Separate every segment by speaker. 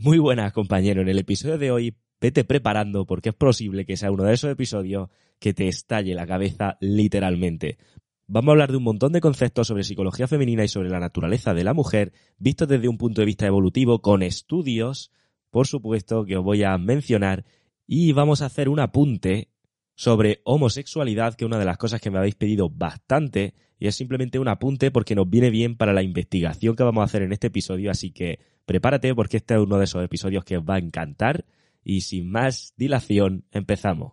Speaker 1: Muy buenas, compañero. En el episodio de hoy, vete preparando porque es posible que sea uno de esos episodios que te estalle la cabeza literalmente. Vamos a hablar de un montón de conceptos sobre psicología femenina y sobre la naturaleza de la mujer, vistos desde un punto de vista evolutivo, con estudios, por supuesto, que os voy a mencionar, y vamos a hacer un apunte sobre homosexualidad, que es una de las cosas que me habéis pedido bastante, y es simplemente un apunte porque nos viene bien para la investigación que vamos a hacer en este episodio, así que prepárate porque este es uno de esos episodios que os va a encantar, y sin más dilación, empezamos.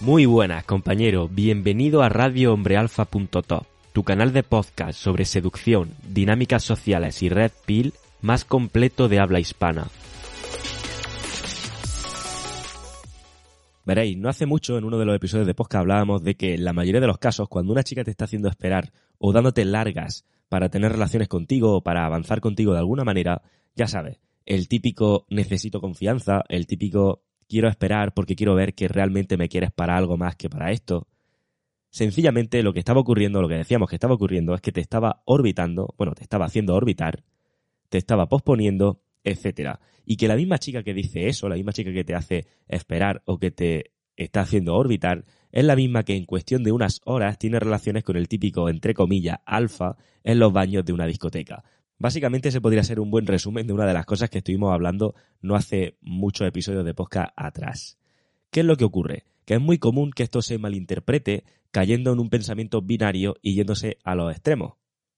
Speaker 1: Muy buenas, compañero. Bienvenido a radiohombrealfa.top, tu canal de podcast sobre seducción, dinámicas sociales y red pill más completo de habla hispana. Veréis, no hace mucho en uno de los episodios de podcast hablábamos de que en la mayoría de los casos, cuando una chica te está haciendo esperar o dándote largas para tener relaciones contigo o para avanzar contigo de alguna manera, ya sabes, el típico necesito confianza, el típico quiero esperar porque quiero ver que realmente me quieres para algo más que para esto. Sencillamente lo que estaba ocurriendo, lo que decíamos que estaba ocurriendo es que te estaba orbitando, bueno, te estaba haciendo orbitar, te estaba posponiendo, etcétera. Y que la misma chica que dice eso, la misma chica que te hace esperar o que te está haciendo orbitar, es la misma que en cuestión de unas horas tiene relaciones con el típico, entre comillas, alfa en los baños de una discoteca. Básicamente ese podría ser un buen resumen de una de las cosas que estuvimos hablando no hace muchos episodios de podcast atrás. ¿Qué es lo que ocurre? Que es muy común que esto se malinterprete cayendo en un pensamiento binario y yéndose a los extremos.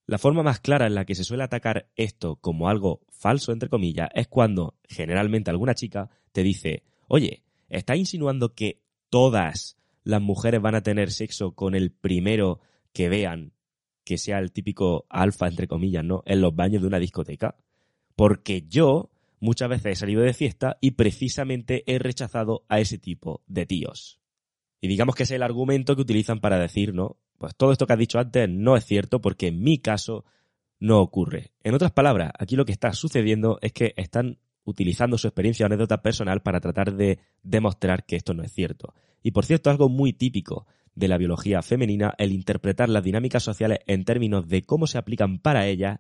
Speaker 1: La forma más clara en la que se suele atacar esto como algo falso, entre comillas, es cuando generalmente alguna chica te dice, oye, ¿estás insinuando que todas las mujeres van a tener sexo con el primero que vean que sea el típico alfa, entre comillas, ¿no? En los baños de una discoteca. Porque yo muchas veces he salido de fiesta y precisamente he rechazado a ese tipo de tíos. Y digamos que es el argumento que utilizan para decir, ¿no? Pues todo esto que has dicho antes no es cierto porque en mi caso no ocurre. En otras palabras, aquí lo que está sucediendo es que están utilizando su experiencia o anécdota personal para tratar de demostrar que esto no es cierto. Y por cierto, algo muy típico de la biología femenina el interpretar las dinámicas sociales en términos de cómo se aplican para ellas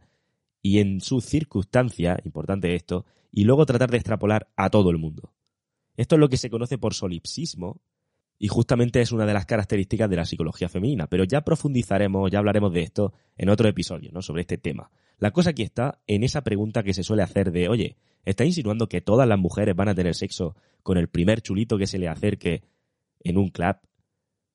Speaker 1: y en sus circunstancias, importante esto, y luego tratar de extrapolar a todo el mundo. Esto es lo que se conoce por solipsismo y justamente es una de las características de la psicología femenina, pero ya profundizaremos, ya hablaremos de esto en otro episodio, ¿no? Sobre este tema. La cosa aquí está en esa pregunta que se suele hacer de, oye, ¿está insinuando que todas las mujeres van a tener sexo con el primer chulito que se le acerque en un club?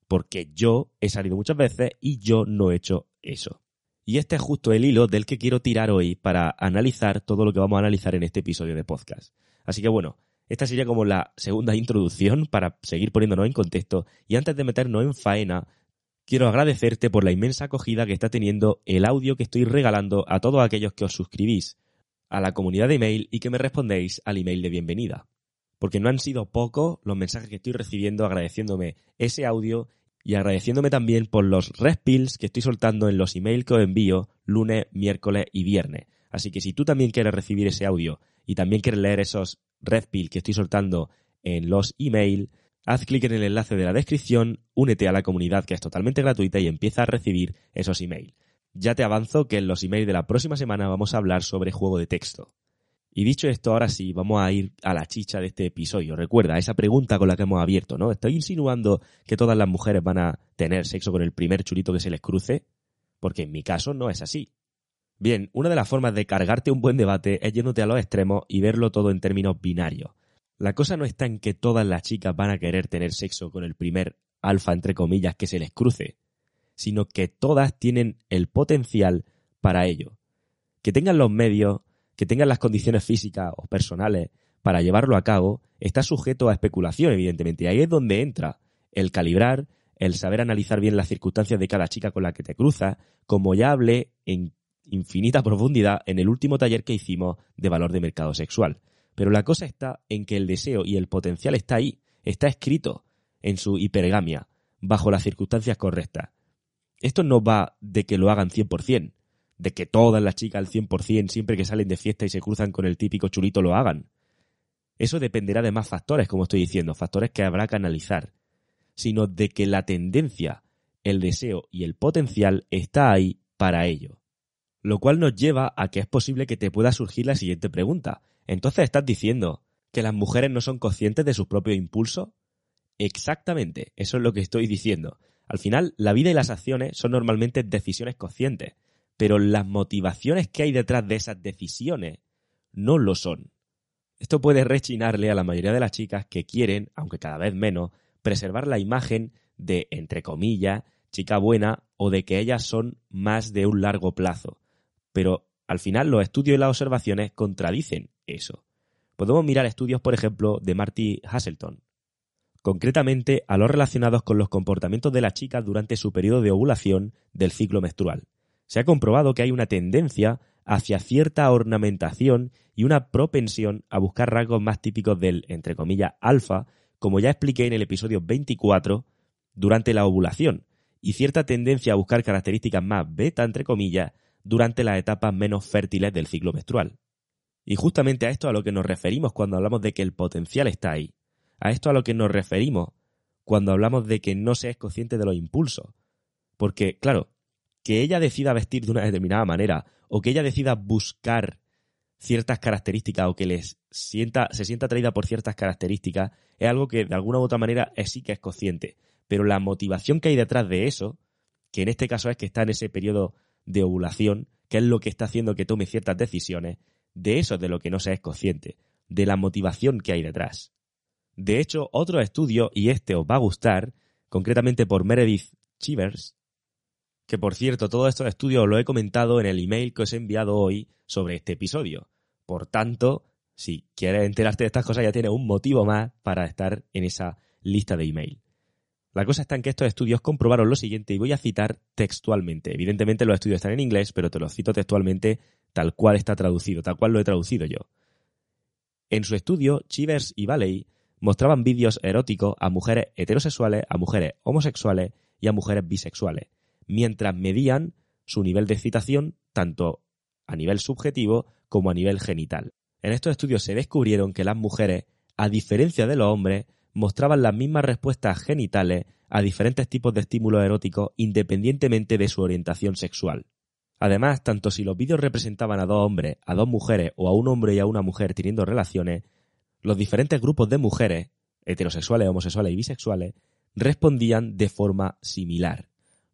Speaker 1: porque yo he salido muchas veces y yo no he hecho eso. Y este es justo el hilo del que quiero tirar hoy para analizar todo lo que vamos a analizar en este episodio de podcast. Así que bueno, esta sería como la segunda introducción para seguir poniéndonos en contexto y antes de meternos en faena, quiero agradecerte por la inmensa acogida que está teniendo el audio que estoy regalando a todos aquellos que os suscribís a la comunidad de email y que me respondéis al email de bienvenida. Porque no han sido pocos los mensajes que estoy recibiendo agradeciéndome ese audio y agradeciéndome también por los respills que estoy soltando en los emails que os envío lunes, miércoles y viernes. Así que si tú también quieres recibir ese audio y también quieres leer esos respills que estoy soltando en los emails, haz clic en el enlace de la descripción, únete a la comunidad que es totalmente gratuita y empieza a recibir esos emails. Ya te avanzo que en los emails de la próxima semana vamos a hablar sobre juego de texto. Y dicho esto, ahora sí, vamos a ir a la chicha de este episodio. Recuerda, esa pregunta con la que hemos abierto, ¿no? ¿Estoy insinuando que todas las mujeres van a tener sexo con el primer chulito que se les cruce? Porque en mi caso no es así. Bien, una de las formas de cargarte un buen debate es yéndote a los extremos y verlo todo en términos binarios. La cosa no está en que todas las chicas van a querer tener sexo con el primer alfa, entre comillas, que se les cruce, sino que todas tienen el potencial para ello. Que tengan los medios, que tengan las condiciones físicas o personales para llevarlo a cabo está sujeto a especulación, evidentemente. Y ahí es donde entra el calibrar, el saber analizar bien las circunstancias de cada chica con la que te cruzas, como ya hablé en infinita profundidad en el último taller que hicimos de valor de mercado sexual. Pero la cosa está en que el deseo y el potencial está ahí, está escrito en su hipergamia, bajo las circunstancias correctas. Esto no va de que lo hagan 100%, de que todas las chicas al 100% siempre que salen de fiesta y se cruzan con el típico chulito lo hagan. Eso dependerá de más factores, como estoy diciendo, factores que habrá que analizar, sino de que la tendencia, el deseo y el potencial está ahí para ello. Lo cual nos lleva a que es posible que te pueda surgir la siguiente pregunta. Entonces estás diciendo que las mujeres no son conscientes de sus propios impulsos? Exactamente, eso es lo que estoy diciendo. Al final, la vida y las acciones son normalmente decisiones conscientes, pero las motivaciones que hay detrás de esas decisiones no lo son. Esto puede rechinarle a la mayoría de las chicas que quieren, aunque cada vez menos, preservar la imagen de, entre comillas, chica buena o de que ellas son más de un largo plazo. Pero al final los estudios y las observaciones contradicen eso. Podemos mirar estudios, por ejemplo, de Marty Hasselton, concretamente a los relacionados con los comportamientos de las chicas durante su periodo de ovulación del ciclo menstrual. Se ha comprobado que hay una tendencia hacia cierta ornamentación y una propensión a buscar rasgos más típicos del, entre comillas, alfa, como ya expliqué en el episodio 24, durante la ovulación, y cierta tendencia a buscar características más beta, entre comillas, durante las etapas menos fértiles del ciclo menstrual. Y justamente a esto a lo que nos referimos cuando hablamos de que el potencial está ahí. A esto a lo que nos referimos cuando hablamos de que no se es consciente de los impulsos. Porque, claro, que ella decida vestir de una determinada manera o que ella decida buscar ciertas características o que les sienta, se sienta atraída por ciertas características es algo que de alguna u otra manera es, sí que es consciente. Pero la motivación que hay detrás de eso, que en este caso es que está en ese periodo de ovulación, que es lo que está haciendo que tome ciertas decisiones, de eso es de lo que no se es consciente, de la motivación que hay detrás. De hecho, otro estudio, y este os va a gustar, concretamente por Meredith Chivers, que por cierto, todos estos estudios lo he comentado en el email que os he enviado hoy sobre este episodio. Por tanto, si quieres enterarte de estas cosas, ya tienes un motivo más para estar en esa lista de email. La cosa está en que estos estudios comprobaron lo siguiente y voy a citar textualmente. Evidentemente los estudios están en inglés, pero te los cito textualmente tal cual está traducido, tal cual lo he traducido yo. En su estudio, Chivers y Valley mostraban vídeos eróticos a mujeres heterosexuales, a mujeres homosexuales y a mujeres bisexuales, mientras medían su nivel de excitación tanto a nivel subjetivo como a nivel genital. En estos estudios se descubrieron que las mujeres, a diferencia de los hombres, mostraban las mismas respuestas genitales a diferentes tipos de estímulos eróticos independientemente de su orientación sexual. Además, tanto si los vídeos representaban a dos hombres, a dos mujeres o a un hombre y a una mujer teniendo relaciones, los diferentes grupos de mujeres, heterosexuales, homosexuales y bisexuales, respondían de forma similar,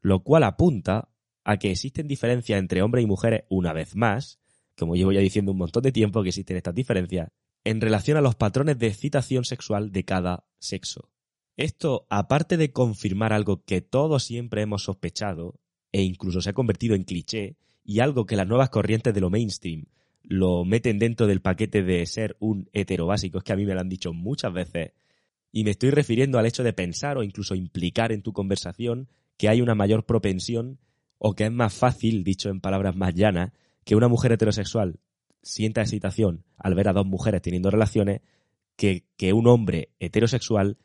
Speaker 1: lo cual apunta a que existen diferencias entre hombres y mujeres una vez más, como llevo ya diciendo un montón de tiempo que existen estas diferencias, en relación a los patrones de excitación sexual de cada sexo. Esto, aparte de confirmar algo que todos siempre hemos sospechado, e incluso se ha convertido en cliché, y algo que las nuevas corrientes de lo mainstream lo meten dentro del paquete de ser un hetero básico, es que a mí me lo han dicho muchas veces, y me estoy refiriendo al hecho de pensar o incluso implicar en tu conversación que hay una mayor propensión o que es más fácil, dicho en palabras más llanas, que una mujer heterosexual sienta excitación al ver a dos mujeres teniendo relaciones que, que un hombre heterosexual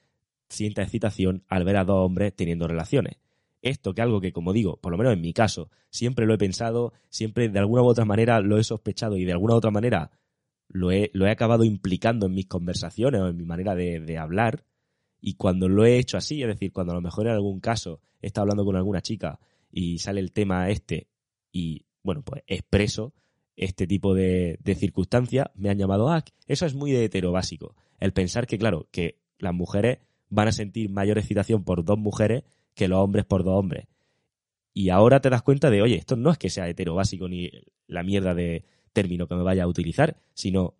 Speaker 1: sienta excitación al ver a dos hombres teniendo relaciones. Esto que algo que, como digo, por lo menos en mi caso, siempre lo he pensado, siempre de alguna u otra manera lo he sospechado y de alguna u otra manera lo he, lo he acabado implicando en mis conversaciones o en mi manera de, de hablar. Y cuando lo he hecho así, es decir, cuando a lo mejor en algún caso he estado hablando con alguna chica y sale el tema este y, bueno, pues expreso este tipo de, circunstancias, me han llamado, ah, eso es muy de hetero básico. El pensar que, claro, que las mujeres van a sentir mayor excitación por dos mujeres que los hombres por dos hombres. Y ahora te das cuenta de, oye, esto no es que sea hetero básico ni la mierda de término que me vaya a utilizar, sino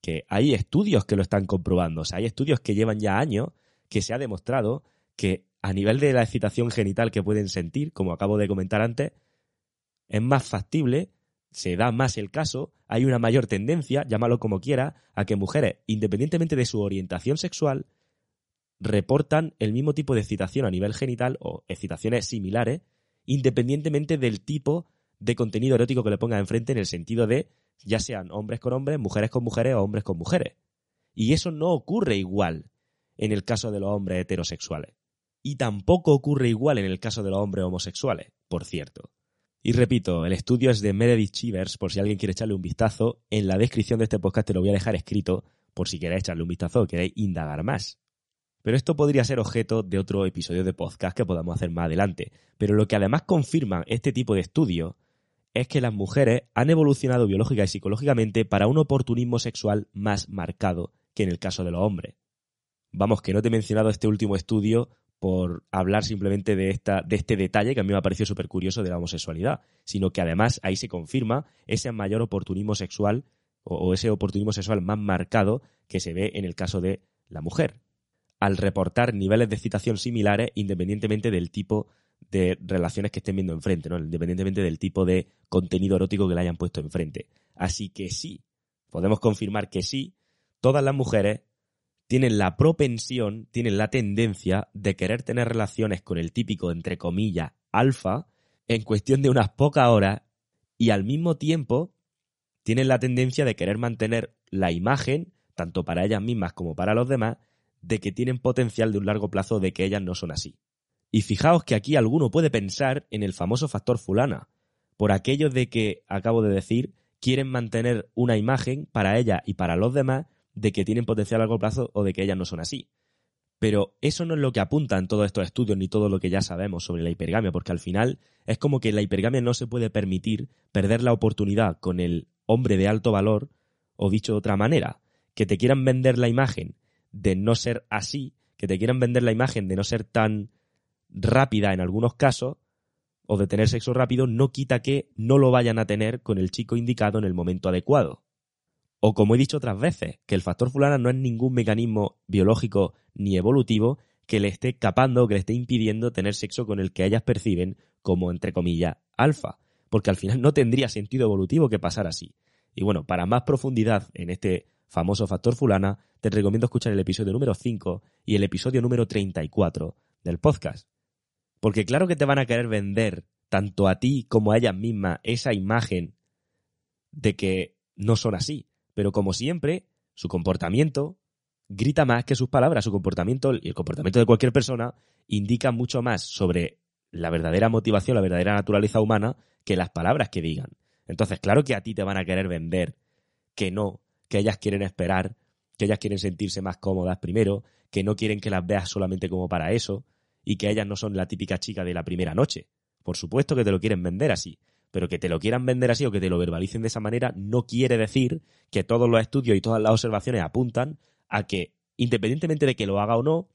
Speaker 1: que hay estudios que lo están comprobando. O sea, hay estudios que llevan ya años que se ha demostrado que a nivel de la excitación genital que pueden sentir, como acabo de comentar antes, es más factible se da más el caso, hay una mayor tendencia, llámalo como quiera, a que mujeres, independientemente de su orientación sexual, reportan el mismo tipo de excitación a nivel genital o excitaciones similares, independientemente del tipo de contenido erótico que le ponga enfrente en el sentido de ya sean hombres con hombres, mujeres con mujeres o hombres con mujeres. Y eso no ocurre igual en el caso de los hombres heterosexuales. Y tampoco ocurre igual en el caso de los hombres homosexuales, por cierto. Y repito, el estudio es de Meredith Chivers, por si alguien quiere echarle un vistazo. En la descripción de este podcast te lo voy a dejar escrito, por si queréis echarle un vistazo o queréis indagar más. Pero esto podría ser objeto de otro episodio de podcast que podamos hacer más adelante. Pero lo que además confirma este tipo de estudios es que las mujeres han evolucionado biológica y psicológicamente para un oportunismo sexual más marcado que en el caso de los hombres. Vamos, que no te he mencionado este último estudio por hablar simplemente de, esta, de este detalle que a mí me ha parecido súper curioso de la homosexualidad, sino que además ahí se confirma ese mayor oportunismo sexual o, o ese oportunismo sexual más marcado que se ve en el caso de la mujer, al reportar niveles de excitación similares independientemente del tipo de relaciones que estén viendo enfrente, ¿no? independientemente del tipo de contenido erótico que le hayan puesto enfrente. Así que sí, podemos confirmar que sí, todas las mujeres tienen la propensión, tienen la tendencia de querer tener relaciones con el típico, entre comillas, alfa, en cuestión de unas pocas horas, y al mismo tiempo tienen la tendencia de querer mantener la imagen, tanto para ellas mismas como para los demás, de que tienen potencial de un largo plazo de que ellas no son así. Y fijaos que aquí alguno puede pensar en el famoso factor fulana, por aquello de que, acabo de decir, quieren mantener una imagen para ella y para los demás de que tienen potencial a largo plazo o de que ellas no son así. Pero eso no es lo que apuntan todos estos estudios ni todo lo que ya sabemos sobre la hipergamia, porque al final es como que la hipergamia no se puede permitir perder la oportunidad con el hombre de alto valor, o dicho de otra manera, que te quieran vender la imagen de no ser así, que te quieran vender la imagen de no ser tan rápida en algunos casos, o de tener sexo rápido, no quita que no lo vayan a tener con el chico indicado en el momento adecuado. O como he dicho otras veces, que el factor fulana no es ningún mecanismo biológico ni evolutivo que le esté escapando o que le esté impidiendo tener sexo con el que ellas perciben como, entre comillas, alfa. Porque al final no tendría sentido evolutivo que pasara así. Y bueno, para más profundidad en este famoso factor fulana, te recomiendo escuchar el episodio número 5 y el episodio número 34 del podcast. Porque claro que te van a querer vender, tanto a ti como a ellas mismas, esa imagen de que no son así. Pero como siempre, su comportamiento grita más que sus palabras. Su comportamiento y el comportamiento de cualquier persona indica mucho más sobre la verdadera motivación, la verdadera naturaleza humana, que las palabras que digan. Entonces, claro que a ti te van a querer vender que no, que ellas quieren esperar, que ellas quieren sentirse más cómodas primero, que no quieren que las veas solamente como para eso, y que ellas no son la típica chica de la primera noche. Por supuesto que te lo quieren vender así, pero que te lo quieran vender así o que te lo verbalicen de esa manera no quiere decir que todos los estudios y todas las observaciones apuntan a que, independientemente de que lo haga o no,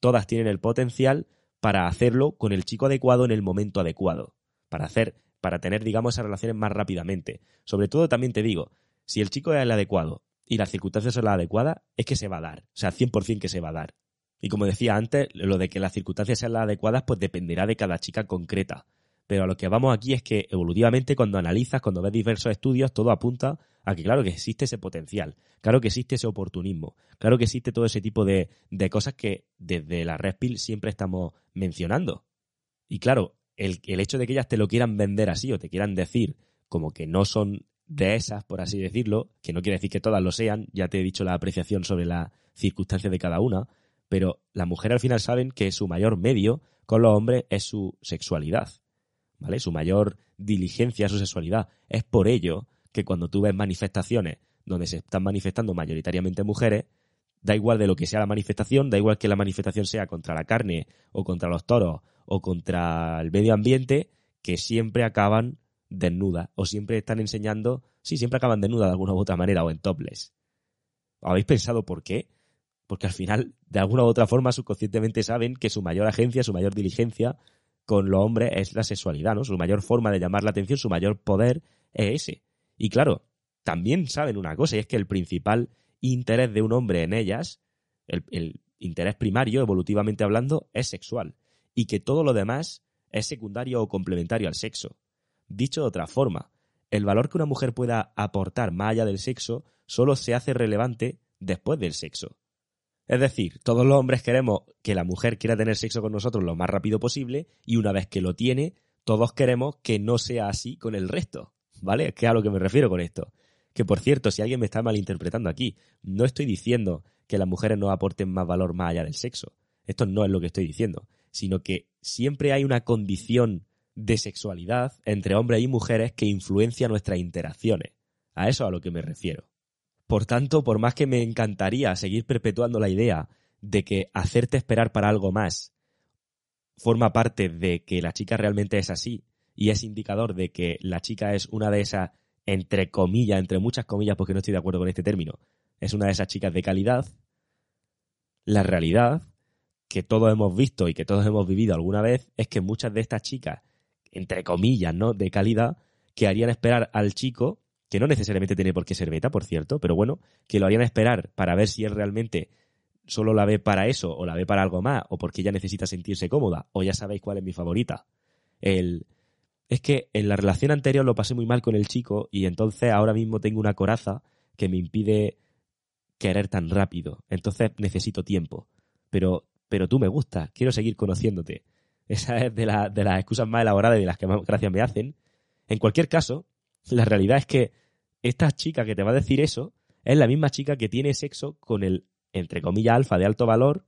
Speaker 1: todas tienen el potencial para hacerlo con el chico adecuado en el momento adecuado, para hacer, para tener, digamos, esas relaciones más rápidamente. Sobre todo también te digo, si el chico es el adecuado y las circunstancias son las adecuadas, es que se va a dar, o sea, 100% que se va a dar. Y como decía antes, lo de que las circunstancias sean las adecuadas, pues dependerá de cada chica concreta. Pero a lo que vamos aquí es que evolutivamente cuando analizas, cuando ves diversos estudios, todo apunta a que claro que existe ese potencial, claro que existe ese oportunismo, claro que existe todo ese tipo de, cosas que desde la Red Pill siempre estamos mencionando. Y claro, el, el hecho de que ellas te lo quieran vender así o te quieran decir como que no son de esas, por así decirlo, que no quiere decir que todas lo sean, ya te he dicho la apreciación sobre las circunstancias de cada una, pero las mujeres al final saben que su mayor medio con los hombres es su sexualidad, ¿vale? Su mayor diligencia, su sexualidad. Es por ello que cuando tú ves manifestaciones donde se están manifestando mayoritariamente mujeres, da igual de lo que sea la manifestación, da igual que la manifestación sea contra la carne o contra los toros o contra el medio ambiente, que siempre acaban desnudas o siempre están enseñando, sí, siempre acaban desnudas de alguna u otra manera o en topless. ¿Habéis pensado por qué? porque al final, de alguna u otra forma, subconscientemente saben que su mayor agencia, su mayor diligencia con los hombres es la sexualidad, ¿no? Su mayor forma de llamar la atención, su mayor poder es ese. Y claro, también saben una cosa, y es que el principal interés de un hombre en ellas, el, el interés primario, evolutivamente hablando, es sexual. Y que todo lo demás es secundario o complementario al sexo. Dicho de otra forma, el valor que una mujer pueda aportar más allá del sexo solo se hace relevante después del sexo. Es decir, todos los hombres queremos que la mujer quiera tener sexo con nosotros lo más rápido posible y una vez que lo tiene, todos queremos que no sea así con el resto. ¿Vale? Es que a lo que me refiero con esto. Que por cierto, si alguien me está malinterpretando aquí, no estoy diciendo que las mujeres no aporten más valor más allá del sexo. Esto no es lo que estoy diciendo, sino que siempre hay una condición de sexualidad entre hombres y mujeres que influencia nuestras interacciones. A eso a lo que me refiero. Por tanto, por más que me encantaría seguir perpetuando la idea de que hacerte esperar para algo más forma parte de que la chica realmente es así y es indicador de que la chica es una de esas, entre comillas, entre muchas comillas, porque no estoy de acuerdo con este término, es una de esas chicas de calidad, la realidad que todos hemos visto y que todos hemos vivido alguna vez es que muchas de estas chicas, entre comillas, ¿no? De calidad, que harían esperar al chico, que no necesariamente tiene por qué ser beta, por cierto, pero bueno, que lo harían esperar para ver si él realmente solo la ve para eso, o la ve para algo más, o porque ella necesita sentirse cómoda, o ya sabéis cuál es mi favorita. El... Es que en la relación anterior lo pasé muy mal con el chico y entonces ahora mismo tengo una coraza que me impide querer tan rápido. Entonces necesito tiempo. Pero, pero tú me gustas, quiero seguir conociéndote. Esa es de, de las excusas más elaboradas y de las que más gracias me hacen. En cualquier caso, la realidad es que esta chica que te va a decir eso es la misma chica que tiene sexo con el entre comillas, alfa de alto valor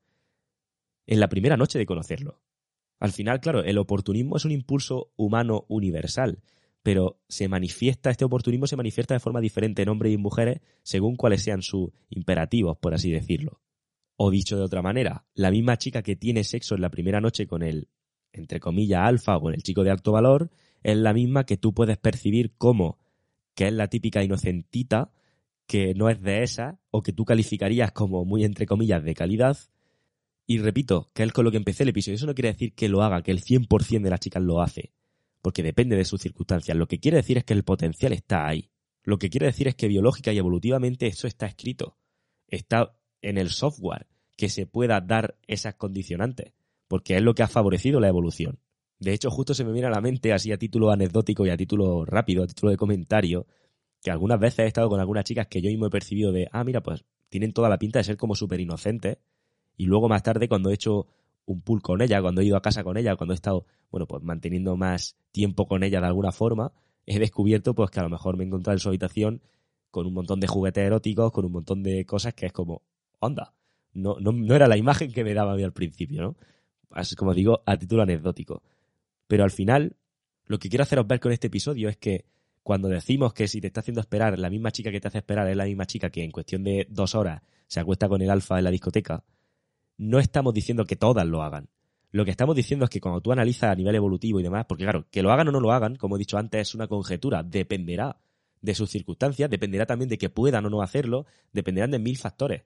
Speaker 1: en la primera noche de conocerlo. Al final, claro, el oportunismo es un impulso humano universal, pero se manifiesta, este oportunismo se manifiesta de forma diferente en hombres y mujeres según cuáles sean sus imperativos, por así decirlo. O dicho de otra manera, la misma chica que tiene sexo en la primera noche con el, entre comillas, alfa o con el chico de alto valor, es la misma que tú puedes percibir como que es la típica inocentita que no es de esa o que tú calificarías como muy entre comillas de calidad. Y repito, que es con lo que empecé el episodio. Eso no quiere decir que lo haga, que el 100% de las chicas lo hace, porque depende de sus circunstancias. Lo que quiere decir es que el potencial está ahí. Lo que quiere decir es que biológica y evolutivamente eso está escrito. Está en el software que se pueda dar esas condicionantes, porque es lo que ha favorecido la evolución. De hecho, justo se me viene a la mente, así a título anecdótico y a título rápido, a título de comentario, que algunas veces he estado con algunas chicas que yo mismo he percibido de, ah, mira, pues tienen toda la pinta de ser como súper inocentes. Y luego más tarde, cuando he hecho un pool con ella, cuando he ido a casa con ella, cuando he estado, bueno, pues manteniendo más tiempo con ella de alguna forma, he descubierto pues que a lo mejor me he encontrado en su habitación con un montón de juguetes eróticos, con un montón de cosas que es como, onda, no, no, no era la imagen que me daba a mí al principio, ¿no? Así como digo, a título anecdótico. Pero al final, lo que quiero haceros ver con este episodio es que cuando decimos que si te está haciendo esperar, la misma chica que te hace esperar es la misma chica que en cuestión de dos horas se acuesta con el alfa en la discoteca, no estamos diciendo que todas lo hagan. Lo que estamos diciendo es que cuando tú analizas a nivel evolutivo y demás, porque claro, que lo hagan o no lo hagan, como he dicho antes, es una conjetura, dependerá de sus circunstancias, dependerá también de que puedan o no hacerlo, dependerán de mil factores,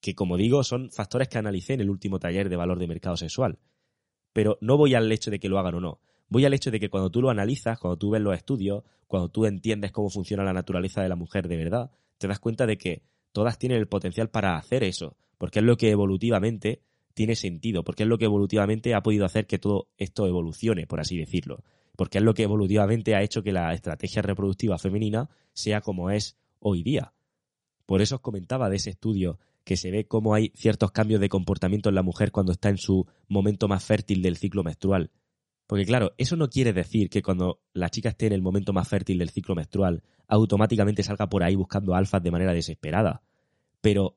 Speaker 1: que como digo son factores que analicé en el último taller de valor de mercado sexual. Pero no voy al hecho de que lo hagan o no voy al hecho de que cuando tú lo analizas, cuando tú ves los estudios, cuando tú entiendes cómo funciona la naturaleza de la mujer de verdad, te das cuenta de que todas tienen el potencial para hacer eso, porque es lo que evolutivamente tiene sentido, porque es lo que evolutivamente ha podido hacer que todo esto evolucione, por así decirlo, porque es lo que evolutivamente ha hecho que la estrategia reproductiva femenina sea como es hoy día. Por eso os comentaba de ese estudio que se ve cómo hay ciertos cambios de comportamiento en la mujer cuando está en su momento más fértil del ciclo menstrual. Porque claro, eso no quiere decir que cuando la chica esté en el momento más fértil del ciclo menstrual, automáticamente salga por ahí buscando alfas de manera desesperada. Pero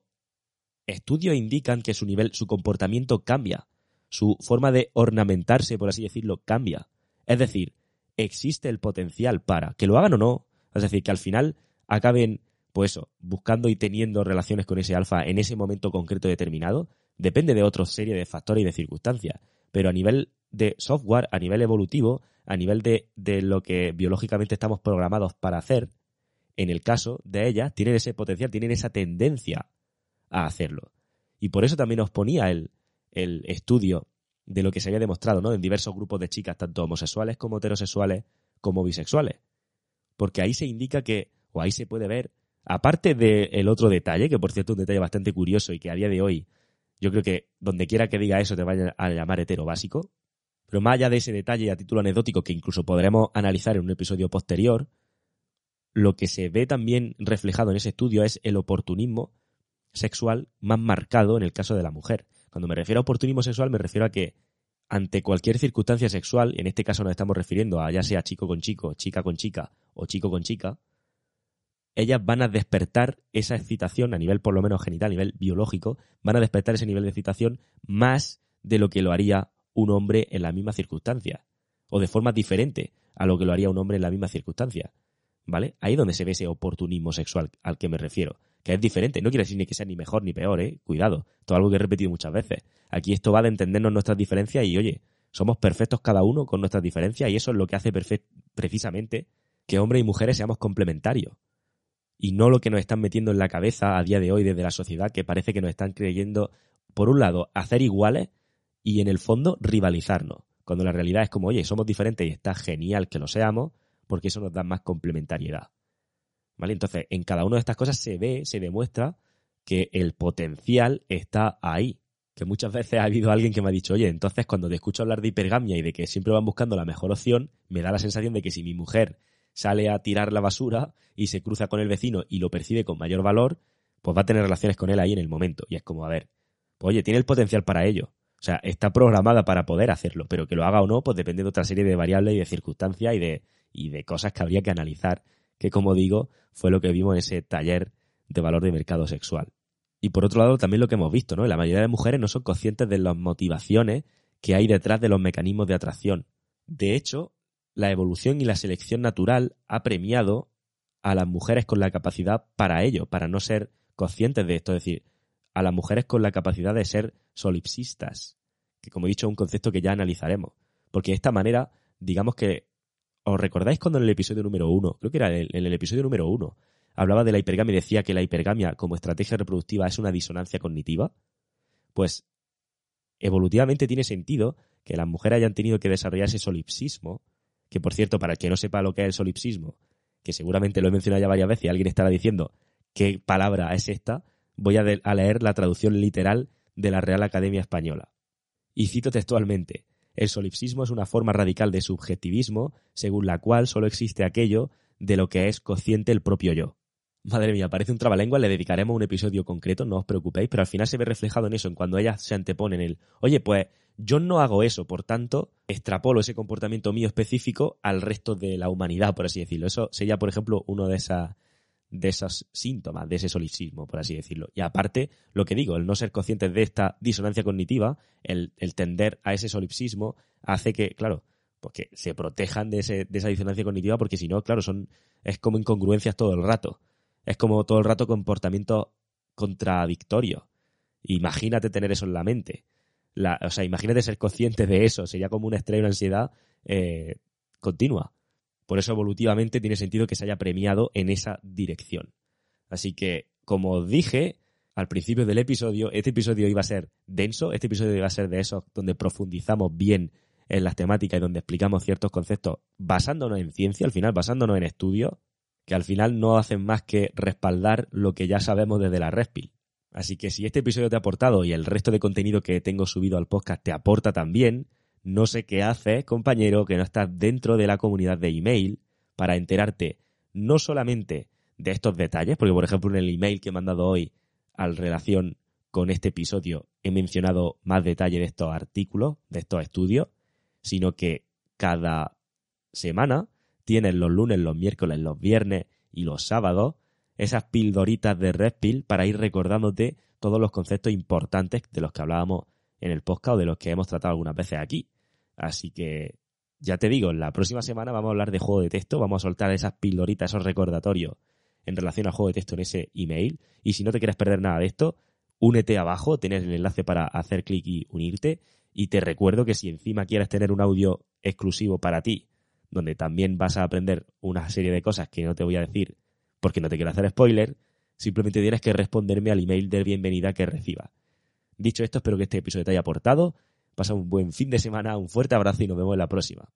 Speaker 1: estudios indican que su nivel, su comportamiento cambia. Su forma de ornamentarse, por así decirlo, cambia. Es decir, existe el potencial para que lo hagan o no. Es decir, que al final acaben, pues eso, buscando y teniendo relaciones con ese alfa en ese momento concreto determinado. Depende de otra serie de factores y de circunstancias. Pero a nivel de software, a nivel evolutivo, a nivel de, de lo que biológicamente estamos programados para hacer, en el caso de ellas, tienen ese potencial, tienen esa tendencia a hacerlo. Y por eso también os ponía el, el estudio de lo que se había demostrado ¿no? en diversos grupos de chicas, tanto homosexuales como heterosexuales, como bisexuales. Porque ahí se indica que, o ahí se puede ver, aparte del otro detalle, que por cierto es un detalle bastante curioso y que a día de hoy, yo creo que donde quiera que diga eso te vaya a llamar hetero básico, pero más allá de ese detalle a título anecdótico que incluso podremos analizar en un episodio posterior, lo que se ve también reflejado en ese estudio es el oportunismo sexual más marcado en el caso de la mujer. Cuando me refiero a oportunismo sexual me refiero a que ante cualquier circunstancia sexual, en este caso nos estamos refiriendo a ya sea chico con chico, chica con chica o chico con chica, ellas van a despertar esa excitación a nivel por lo menos genital, a nivel biológico, van a despertar ese nivel de excitación más de lo que lo haría un hombre en la misma circunstancia, o de forma diferente a lo que lo haría un hombre en la misma circunstancia. ¿Vale? Ahí es donde se ve ese oportunismo sexual al que me refiero, que es diferente. No quiere decir ni que sea ni mejor ni peor, ¿eh? Cuidado. Todo algo que he repetido muchas veces. Aquí esto va de entendernos nuestras diferencias y, oye, somos perfectos cada uno con nuestras diferencias y eso es lo que hace precisamente que hombres y mujeres seamos complementarios. Y no lo que nos están metiendo en la cabeza a día de hoy desde la sociedad, que parece que nos están creyendo, por un lado, hacer iguales y en el fondo rivalizarnos. Cuando la realidad es como, oye, somos diferentes y está genial que lo seamos, porque eso nos da más complementariedad. ¿Vale? Entonces, en cada una de estas cosas se ve, se demuestra que el potencial está ahí. Que muchas veces ha habido alguien que me ha dicho, oye, entonces cuando te escucho hablar de hipergamia y de que siempre van buscando la mejor opción, me da la sensación de que si mi mujer sale a tirar la basura y se cruza con el vecino y lo percibe con mayor valor, pues va a tener relaciones con él ahí en el momento. Y es como, a ver, pues oye, tiene el potencial para ello. O sea, está programada para poder hacerlo, pero que lo haga o no, pues depende de otra serie de variables y de circunstancias y de, y de cosas que habría que analizar, que como digo, fue lo que vimos en ese taller de valor de mercado sexual. Y por otro lado, también lo que hemos visto, ¿no? La mayoría de mujeres no son conscientes de las motivaciones que hay detrás de los mecanismos de atracción. De hecho, la evolución y la selección natural ha premiado a las mujeres con la capacidad para ello, para no ser conscientes de esto, es decir, a las mujeres con la capacidad de ser solipsistas, que como he dicho es un concepto que ya analizaremos, porque de esta manera, digamos que ¿Os recordáis cuando en el episodio número uno, creo que era en el, episodio número uno, hablaba de la hipergamia y decía que la hipergamia como estrategia reproductiva es una disonancia cognitiva? Pues evolutivamente tiene sentido que las mujeres hayan tenido que desarrollar ese solipsismo, que por cierto, para el que no sepa lo que es el solipsismo, que seguramente lo he mencionado ya varias veces y alguien estará diciendo qué palabra es esta, voy a, leer la traducción literal de la Real Academia Española. Y cito textualmente, el solipsismo es una forma radical de subjetivismo según la cual solo existe aquello de lo que es consciente el propio yo. Madre mía, parece un trabalengua, le dedicaremos un episodio concreto, no os preocupéis, pero al final se ve reflejado en eso, en cuando ellas se anteponen el, oye, pues yo no hago eso, por tanto, extrapolo ese comportamiento mío específico al resto de la humanidad, por así decirlo. Eso sería, por ejemplo, uno de esas de esos síntomas, de ese solipsismo, por así decirlo. Y aparte, lo que digo, el no ser conscientes de esta disonancia cognitiva, el, tender a ese solipsismo, hace que, claro, pues que se protejan de, ese, de esa disonancia cognitiva, porque si no, claro, son, es como incongruencias todo el rato. Es como todo el rato comportamiento contradictorio. Imagínate tener eso en la mente. La, o sea, imagínate ser consciente de eso. Sería como un estrés una ansiedad eh, continua. Por eso evolutivamente tiene sentido que se haya premiado en esa dirección. Así que, como os dije al principio del episodio, este episodio iba a ser denso, este episodio iba a ser de esos donde profundizamos bien en las temáticas y donde explicamos ciertos conceptos basándonos en ciencia, al final basándonos en estudios, que al final no hacen más que respaldar lo que ya sabemos desde la Respil. Así que si este episodio te ha aportado y el resto de contenido que tengo subido al podcast te aporta también, no sé qué haces, compañero, que no estás dentro de la comunidad de email para enterarte no solamente de estos detalles, porque por ejemplo en el email que he mandado hoy al relación con este episodio he mencionado más detalle de estos artículos, de estos estudios, sino que cada semana tienes los lunes, los miércoles, los viernes y los sábados esas pildoritas de Red Pill para ir recordándote todos los conceptos importantes de los que hablábamos en el podcast o de los que hemos tratado algunas veces aquí. Así que ya te digo, la próxima semana vamos a hablar de juego de texto, vamos a soltar esas pildoritas, esos recordatorios en relación al juego de texto en ese email. Y si no te quieres perder nada de esto, únete abajo, tienes el enlace para hacer clic y unirte. Y te recuerdo que si encima quieres tener un audio exclusivo para ti, donde también vas a aprender una serie de cosas que no te voy a decir porque no te quiero hacer spoiler, simplemente tienes que responderme al email de bienvenida que reciba. Dicho esto, espero que este episodio te haya aportado. Pasa un buen fin de semana, un fuerte abrazo y nos vemos en la próxima.